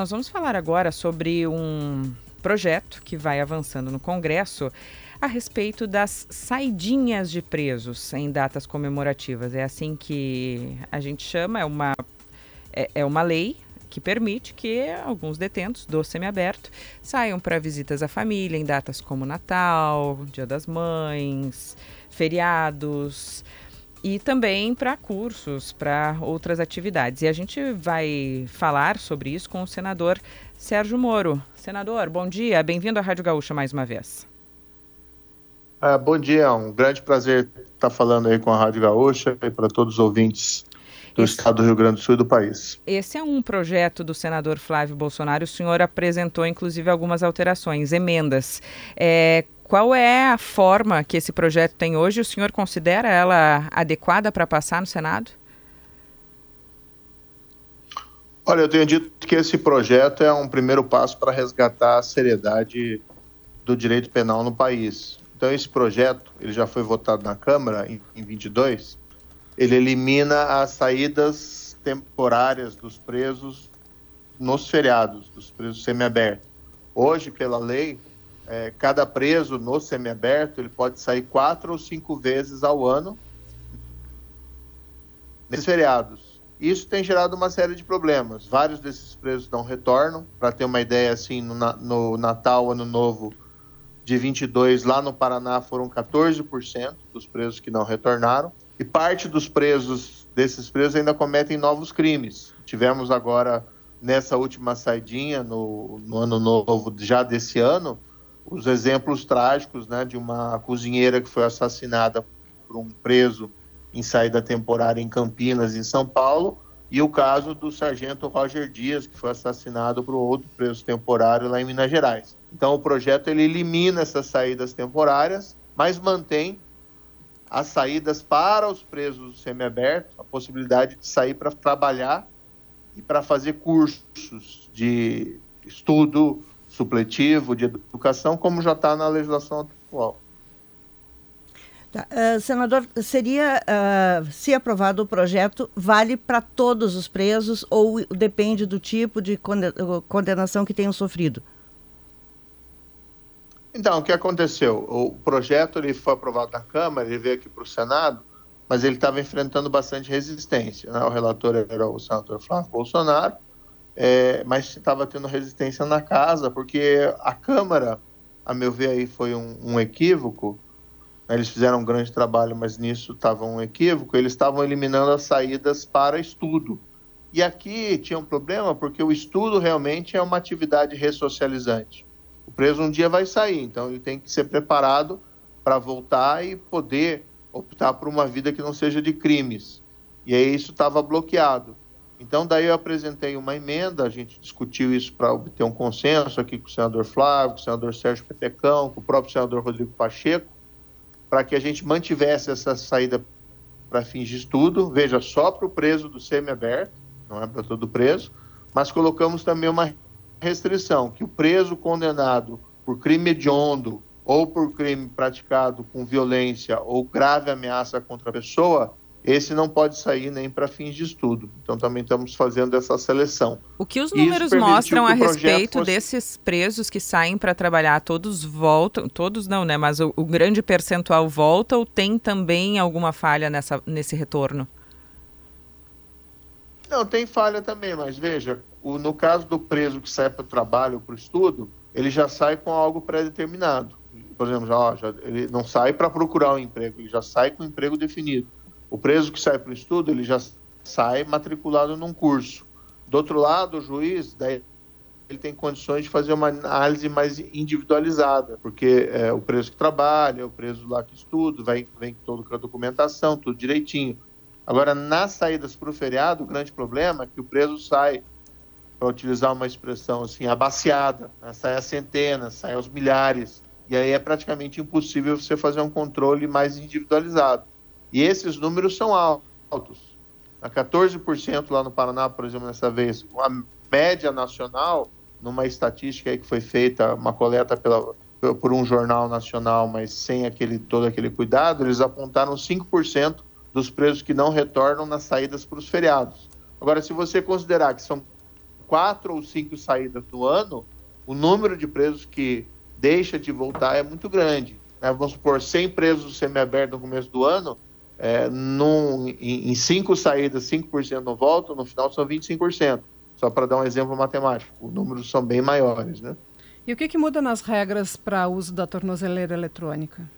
Nós vamos falar agora sobre um projeto que vai avançando no Congresso a respeito das saidinhas de presos em datas comemorativas. É assim que a gente chama, é uma, é, é uma lei que permite que alguns detentos do semiaberto saiam para visitas à família em datas como Natal, Dia das Mães, feriados e também para cursos, para outras atividades. E a gente vai falar sobre isso com o senador Sérgio Moro. Senador, bom dia, bem-vindo à Rádio Gaúcha mais uma vez. Ah, bom dia, é um grande prazer estar falando aí com a Rádio Gaúcha e para todos os ouvintes do Esse... estado do Rio Grande do Sul e do país. Esse é um projeto do senador Flávio Bolsonaro. O senhor apresentou, inclusive, algumas alterações, emendas. É, qual é a forma que esse projeto tem hoje? O senhor considera ela adequada para passar no Senado? Olha, eu tenho dito que esse projeto é um primeiro passo para resgatar a seriedade do direito penal no país. Então, esse projeto, ele já foi votado na Câmara em, em 22, ele elimina as saídas temporárias dos presos nos feriados, dos presos semiabertos. Hoje, pela lei, é, cada preso no semiaberto ele pode sair quatro ou cinco vezes ao ano nesses feriados. Isso tem gerado uma série de problemas. Vários desses presos não retornam. Para ter uma ideia, assim, no, no Natal, Ano Novo de 22, lá no Paraná foram 14% dos presos que não retornaram. E parte dos presos, desses presos, ainda cometem novos crimes. Tivemos agora, nessa última saidinha, no, no Ano Novo já desse ano, os exemplos trágicos né, de uma cozinheira que foi assassinada por um preso em saída temporária em Campinas, em São Paulo, e o caso do sargento Roger Dias, que foi assassinado por outro preso temporário lá em Minas Gerais. Então, o projeto ele elimina essas saídas temporárias, mas mantém as saídas para os presos semiabertos, a possibilidade de sair para trabalhar e para fazer cursos de estudo supletivo de educação, como já está na legislação atual. Tá. Uh, senador, seria, uh, se aprovado o projeto, vale para todos os presos ou depende do tipo de condenação que tenham sofrido? Então, o que aconteceu? O projeto ele foi aprovado na Câmara, ele veio aqui para o Senado, mas ele estava enfrentando bastante resistência. Né? O relator era o senador Flávio Bolsonaro, é, mas estava tendo resistência na casa, porque a Câmara, a meu ver, aí foi um, um equívoco. Né? Eles fizeram um grande trabalho, mas nisso estava um equívoco. Eles estavam eliminando as saídas para estudo. E aqui tinha um problema, porque o estudo realmente é uma atividade ressocializante. O preso um dia vai sair, então ele tem que ser preparado para voltar e poder optar por uma vida que não seja de crimes. E aí isso estava bloqueado. Então, daí eu apresentei uma emenda, a gente discutiu isso para obter um consenso aqui com o senador Flávio, com o senador Sérgio Petecão, com o próprio senador Rodrigo Pacheco, para que a gente mantivesse essa saída para fins de estudo, veja, só para o preso do semiaberto, não é para todo preso, mas colocamos também uma restrição, que o preso condenado por crime hediondo ou por crime praticado com violência ou grave ameaça contra a pessoa, esse não pode sair nem para fins de estudo. Então também estamos fazendo essa seleção. O que os números mostram a respeito fosse... desses presos que saem para trabalhar, todos voltam, todos não, né? Mas o, o, grande percentual volta ou tem também alguma falha nessa, nesse retorno? Não, tem falha também, mas veja, o, no caso do preso que sai para o trabalho, para o estudo, ele já sai com algo pré-determinado. Por exemplo, já, já, ele não sai para procurar um emprego, ele já sai com um emprego definido. O preso que sai para o estudo, ele já sai matriculado num curso. Do outro lado, o juiz, daí ele tem condições de fazer uma análise mais individualizada, porque é, o preso que trabalha, o preso lá que estuda, vem, todo com a documentação, tudo direitinho. Agora, nas saídas para o feriado, o grande problema é que o preso sai, para utilizar uma expressão assim, abaciada, né? sai a centenas, sai aos milhares, e aí é praticamente impossível você fazer um controle mais individualizado. E esses números são altos. A 14% lá no Paraná, por exemplo, nessa vez, a média nacional, numa estatística que foi feita, uma coleta pela, por um jornal nacional, mas sem aquele, todo aquele cuidado, eles apontaram 5% dos presos que não retornam nas saídas para os feriados. Agora, se você considerar que são quatro ou cinco saídas no ano, o número de presos que deixa de voltar é muito grande. Né? Vamos supor, 100 presos semiabertos no começo do ano, é, num, em, em cinco saídas, 5% não voltam, no final são 25%. Só para dar um exemplo matemático, os números são bem maiores. Né? E o que, que muda nas regras para uso da tornozeleira eletrônica?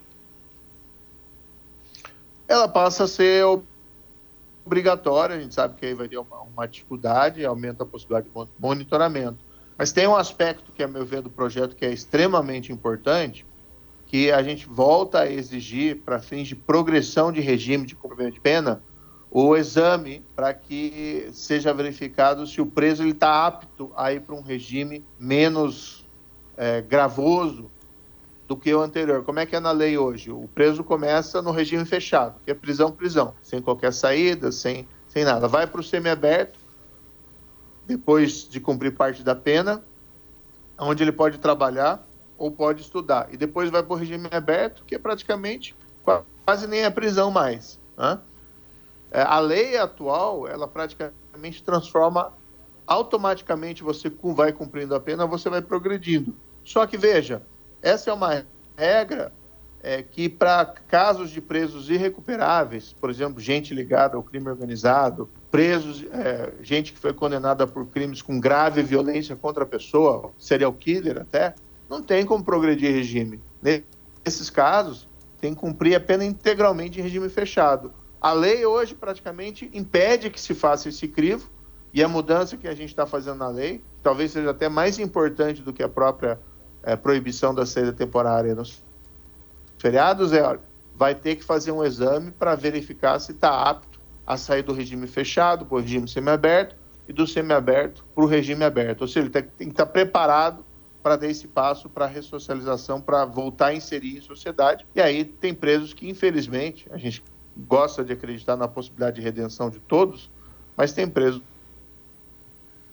Ela passa a ser obrigatória, a gente sabe que aí vai ter uma, uma dificuldade, aumenta a possibilidade de monitoramento. Mas tem um aspecto que, a meu ver, do projeto que é extremamente importante, que a gente volta a exigir, para fins de progressão de regime de cumprimento de pena, o exame para que seja verificado se o preso está apto a ir para um regime menos é, gravoso do que o anterior. Como é que é na lei hoje? O preso começa no regime fechado, que é prisão, prisão, sem qualquer saída, sem, sem nada. Vai para o semiaberto, depois de cumprir parte da pena, onde ele pode trabalhar ou pode estudar. E depois vai para o regime aberto, que é praticamente quase nem a prisão mais. Né? É, a lei atual, ela praticamente transforma automaticamente você vai cumprindo a pena, você vai progredindo. Só que veja, essa é uma regra é, que para casos de presos irrecuperáveis, por exemplo, gente ligada ao crime organizado, presos, é, gente que foi condenada por crimes com grave violência contra a pessoa, serial killer até, não tem como progredir regime. Nesses casos, tem que cumprir a pena integralmente em regime fechado. A lei hoje praticamente impede que se faça esse crivo, e a mudança que a gente está fazendo na lei, talvez seja até mais importante do que a própria é, proibição da saída temporária nos feriados, é, olha, vai ter que fazer um exame para verificar se está apto a sair do regime fechado para o regime semiaberto e do semiaberto para o regime aberto. Ou seja, ele tem que estar tá preparado para dar esse passo para a ressocialização, para voltar a inserir em sociedade. E aí tem presos que, infelizmente, a gente gosta de acreditar na possibilidade de redenção de todos, mas tem presos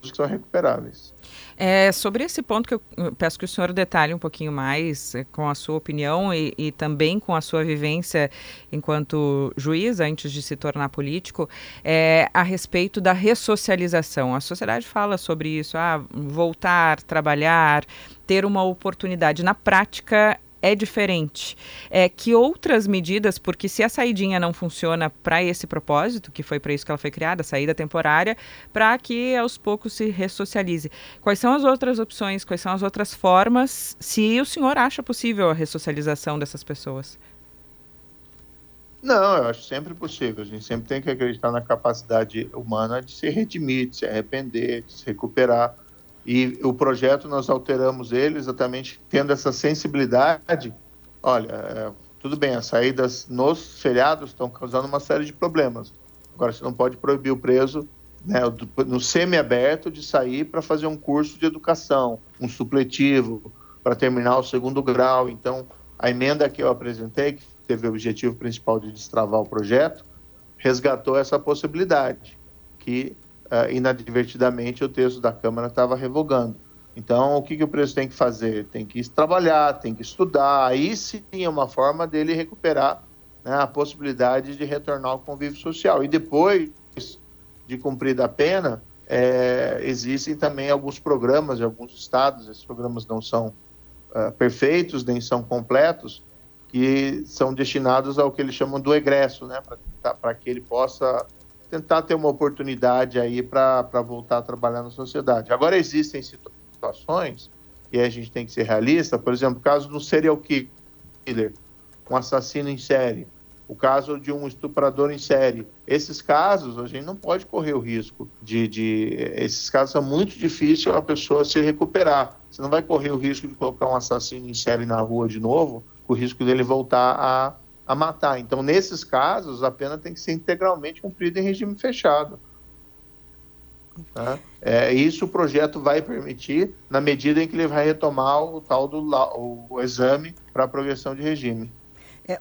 que são recuperáveis. É, sobre esse ponto que eu peço que o senhor detalhe um pouquinho mais é, com a sua opinião e, e, também com a sua vivência enquanto juiz antes de se tornar político, é, a respeito da ressocialização. A sociedade fala sobre isso, ah, voltar, trabalhar, ter uma oportunidade. Na prática, é diferente. É, que outras medidas, porque se a saidinha não funciona para esse propósito, que foi para isso que ela foi criada, saída temporária, para que aos poucos se ressocialize. Quais são as outras opções, quais são as outras formas, se o senhor acha possível a ressocialização dessas pessoas? Não, eu acho sempre possível. A gente sempre tem que acreditar na capacidade humana de se redimir, de se arrepender, de se recuperar e o projeto nós alteramos ele exatamente tendo essa sensibilidade. Olha, é, tudo bem, as saídas nos feriados estão causando uma série de problemas. Agora, você não pode proibir o preso né, no semi-aberto de sair para fazer um curso de educação, um supletivo, para terminar o segundo grau. Então, a emenda que eu apresentei, que teve o objetivo principal de destravar o projeto, resgatou essa possibilidade, que uh, inadvertidamente o texto da Câmara estava revogando. Então, o que, que o preso tem que fazer? Tem que trabalhar, tem que estudar. Aí sim é uma forma dele recuperar né, a possibilidade de retornar ao convívio social. E depois de cumprida a pena, é, existem também alguns programas em alguns estados, esses programas não são uh, perfeitos, nem são completos, que são destinados ao que eles chamam do egresso, né, para que ele possa tentar ter uma oportunidade aí para voltar a trabalhar na sociedade. Agora, existem situações, e a gente tem que ser realista, por exemplo, o caso do serial killer, um assassino em série, o caso de um estuprador em série. Esses casos, a gente não pode correr o risco de. de esses casos são muito difíceis a pessoa se recuperar. Você não vai correr o risco de colocar um assassino em série na rua de novo, com o risco dele voltar a a matar. Então, nesses casos, a pena tem que ser integralmente cumprida em regime fechado. Tá? É, isso o projeto vai permitir na medida em que ele vai retomar o tal do o exame para progressão de regime. É,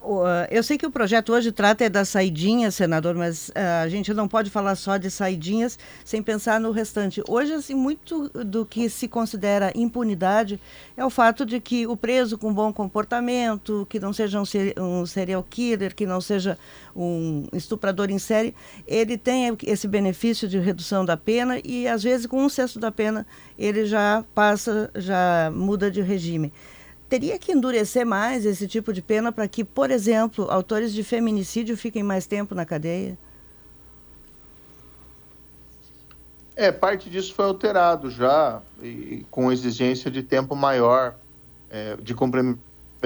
eu sei que o projeto hoje trata é das saidinhas, senador, mas uh, a gente não pode falar só de saidinhas sem pensar no restante. Hoje, assim, muito do que se considera impunidade é o fato de que o preso com bom comportamento, que não seja um serial killer, que não seja um estuprador em série, ele tem esse benefício de redução da pena e, às vezes, com um sexto da pena, ele já passa, já muda de regime teria que endurecer mais esse tipo de pena para que, por exemplo, autores de feminicídio fiquem mais tempo na cadeia? É, parte disso foi alterado já, e, com exigência de tempo maior é, de cumprimento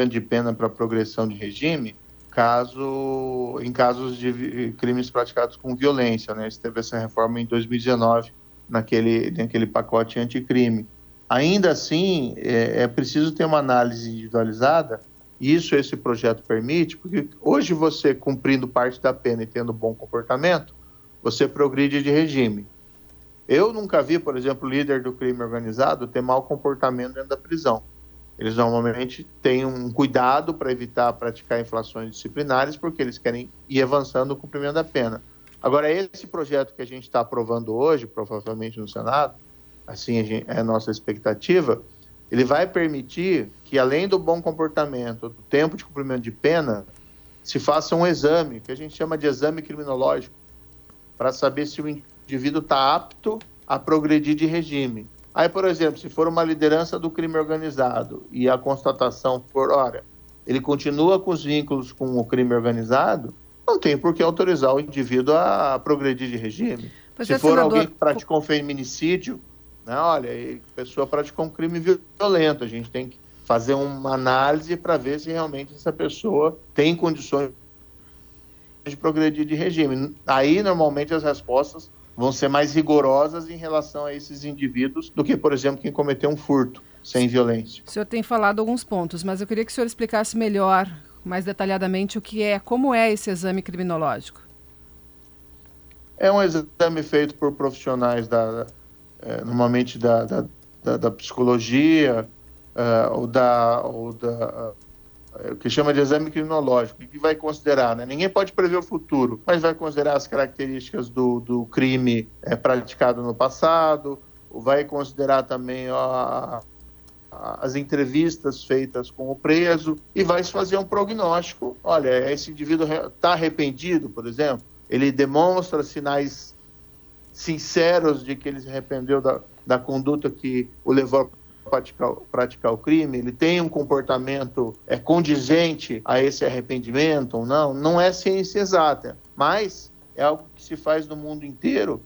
de pena para progressão de regime, caso em casos de crimes praticados com violência. Né? Teve essa reforma em 2019, naquele, naquele pacote anticrime. Ainda assim, é, é preciso ter uma análise individualizada, e isso esse projeto permite, porque hoje você, cumprindo parte da pena e tendo bom comportamento, você progride de regime. Eu nunca vi, por exemplo, líder do crime organizado ter mau comportamento dentro da prisão. Eles normalmente têm um cuidado para evitar praticar inflações disciplinares, porque eles querem ir avançando no cumprimento da pena. Agora, esse projeto que a gente está aprovando hoje, provavelmente no Senado, assim é a nossa expectativa, ele vai permitir que, além do bom comportamento, do tempo de cumprimento de pena, se faça um exame, que a gente chama de exame criminológico, para saber se o indivíduo está apto a progredir de regime. Aí, por exemplo, se for uma liderança do crime organizado e a constatação for, olha, ele continua com os vínculos com o crime organizado, não tem por que autorizar o indivíduo a progredir de regime. Pois se é, for senador... alguém que praticou um feminicídio, né? Olha, a pessoa praticou um crime violento, a gente tem que fazer uma análise para ver se realmente essa pessoa tem condições de progredir de regime. Aí, normalmente, as respostas vão ser mais rigorosas em relação a esses indivíduos do que, por exemplo, quem cometeu um furto sem violência. O senhor tem falado alguns pontos, mas eu queria que o senhor explicasse melhor, mais detalhadamente, o que é, como é esse exame criminológico. É um exame feito por profissionais da, é, normalmente da, da, da, da psicologia é, ou da, ou da é, o que chama de exame criminológico, que vai considerar, né? ninguém pode prever o futuro, mas vai considerar as características do, do crime é, praticado no passado, vai considerar também ó, as entrevistas feitas com o preso e vai fazer um prognóstico. Olha, esse indivíduo está arrependido, por exemplo, ele demonstra sinais sinceros de que ele se arrependeu da, da conduta que o levou a praticar, praticar o crime, ele tem um comportamento é, condizente a esse arrependimento ou não, não é ciência exata, mas é algo que se faz no mundo inteiro,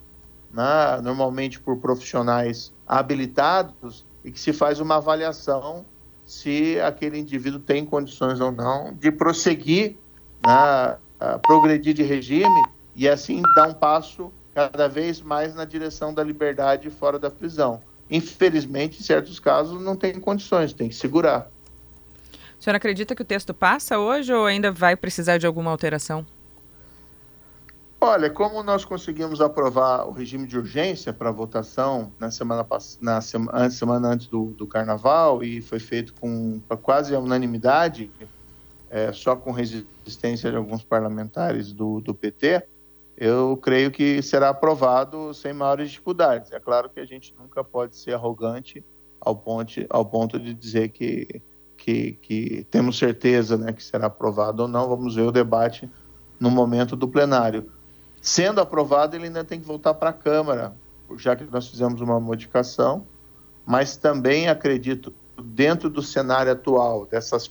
né, normalmente por profissionais habilitados, e que se faz uma avaliação se aquele indivíduo tem condições ou não de prosseguir, né, progredir de regime e assim dar um passo cada vez mais na direção da liberdade fora da prisão. Infelizmente, em certos casos, não tem condições, tem que segurar. O senhor acredita que o texto passa hoje ou ainda vai precisar de alguma alteração? Olha, como nós conseguimos aprovar o regime de urgência para votação na semana, na semana, semana antes do, do, carnaval e foi feito com quase a unanimidade, é, só com resistência de alguns parlamentares do, do PT, eu creio que será aprovado sem maiores dificuldades. É claro que a gente nunca pode ser arrogante ao ponto, ao ponto de dizer que, que, que temos certeza né, que será aprovado ou não. Vamos ver o debate no momento do plenário. Sendo aprovado, ele ainda tem que voltar para a Câmara, já que nós fizemos uma modificação, mas também acredito, dentro do cenário atual, dessas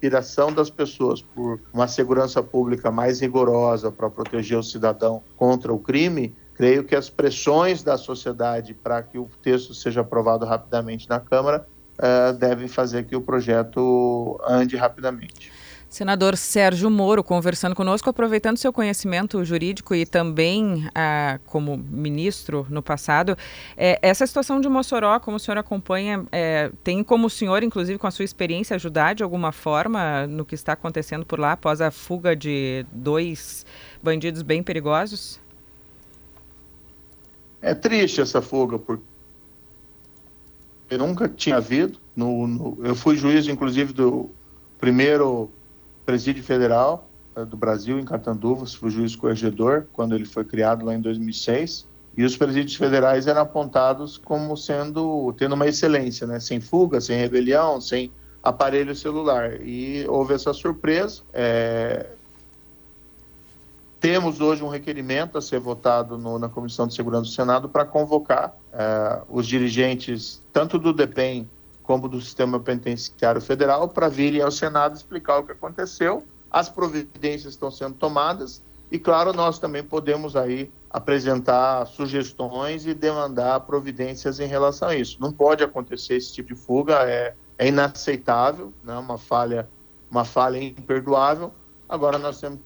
aspiração das pessoas por uma segurança pública mais rigorosa para proteger o cidadão contra o crime, creio que as pressões da sociedade para que o texto seja aprovado rapidamente na Câmara uh, devem fazer que o projeto ande rapidamente. Senador Sérgio Moro, conversando conosco, aproveitando seu conhecimento jurídico e também ah, como ministro no passado, é, essa situação de Mossoró, como o senhor acompanha, é, tem como o senhor, inclusive com a sua experiência, ajudar de alguma forma no que está acontecendo por lá após a fuga de dois bandidos bem perigosos? É triste essa fuga, porque eu nunca tinha havido. No, no, eu fui juiz, inclusive, do primeiro presídio federal uh, do Brasil, em Catanduvas, foi o juiz corregedor, quando ele foi criado lá em 2006. E os presídios federais eram apontados como sendo, tendo uma excelência, né? sem fuga, sem rebelião, sem aparelho celular. E houve essa surpresa. É... Temos hoje um requerimento a ser votado no, na Comissão de Segurança do Senado para convocar é, os dirigentes, tanto do DEPEN como do Sistema Penitenciário Federal, para virem ao Senado explicar o que aconteceu. As providências estão sendo tomadas e, claro, nós também podemos aí apresentar sugestões e demandar providências em relação a isso. Não pode acontecer esse tipo de fuga, é, é inaceitável, né? uma falha, uma falha imperdoável. Agora nós temos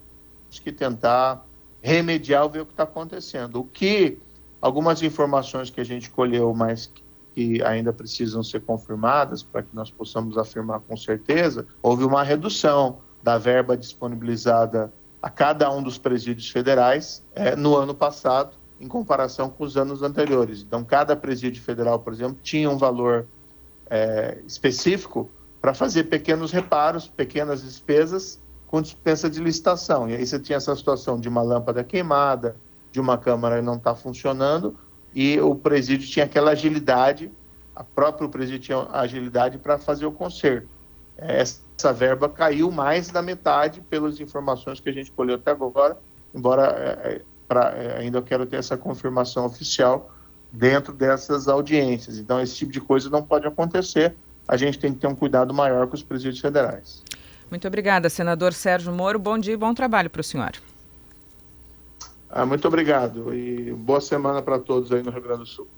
que tentar remediar ver o que está acontecendo. O que algumas informações que a gente colheu, mas que ainda precisam ser confirmadas para que nós possamos afirmar com certeza, houve uma redução da verba disponibilizada a cada um dos presídios federais é, no ano passado, em comparação com os anos anteriores. Então, cada presídio federal, por exemplo, tinha um valor é, específico para fazer pequenos reparos, pequenas despesas com dispensa de licitação. E aí você tinha essa situação de uma lâmpada queimada, de uma câmara não estar tá funcionando, e o presídio tinha aquela agilidade, a própria presídio tinha agilidade para fazer o conserto. Essa verba caiu mais da metade pelas informações que a gente colheu até agora, embora é, é pra, é, ainda eu quero ter essa confirmação oficial dentro dessas audiências. Então, esse tipo de coisa não pode acontecer. A gente tem que ter um cuidado maior com os presídios federais. Muito obrigada, senador Sérgio Moro. Bom dia e bom trabalho para o senhor. Ah, muito obrigado e boa semana para todos aí no Rio Grande do Sul.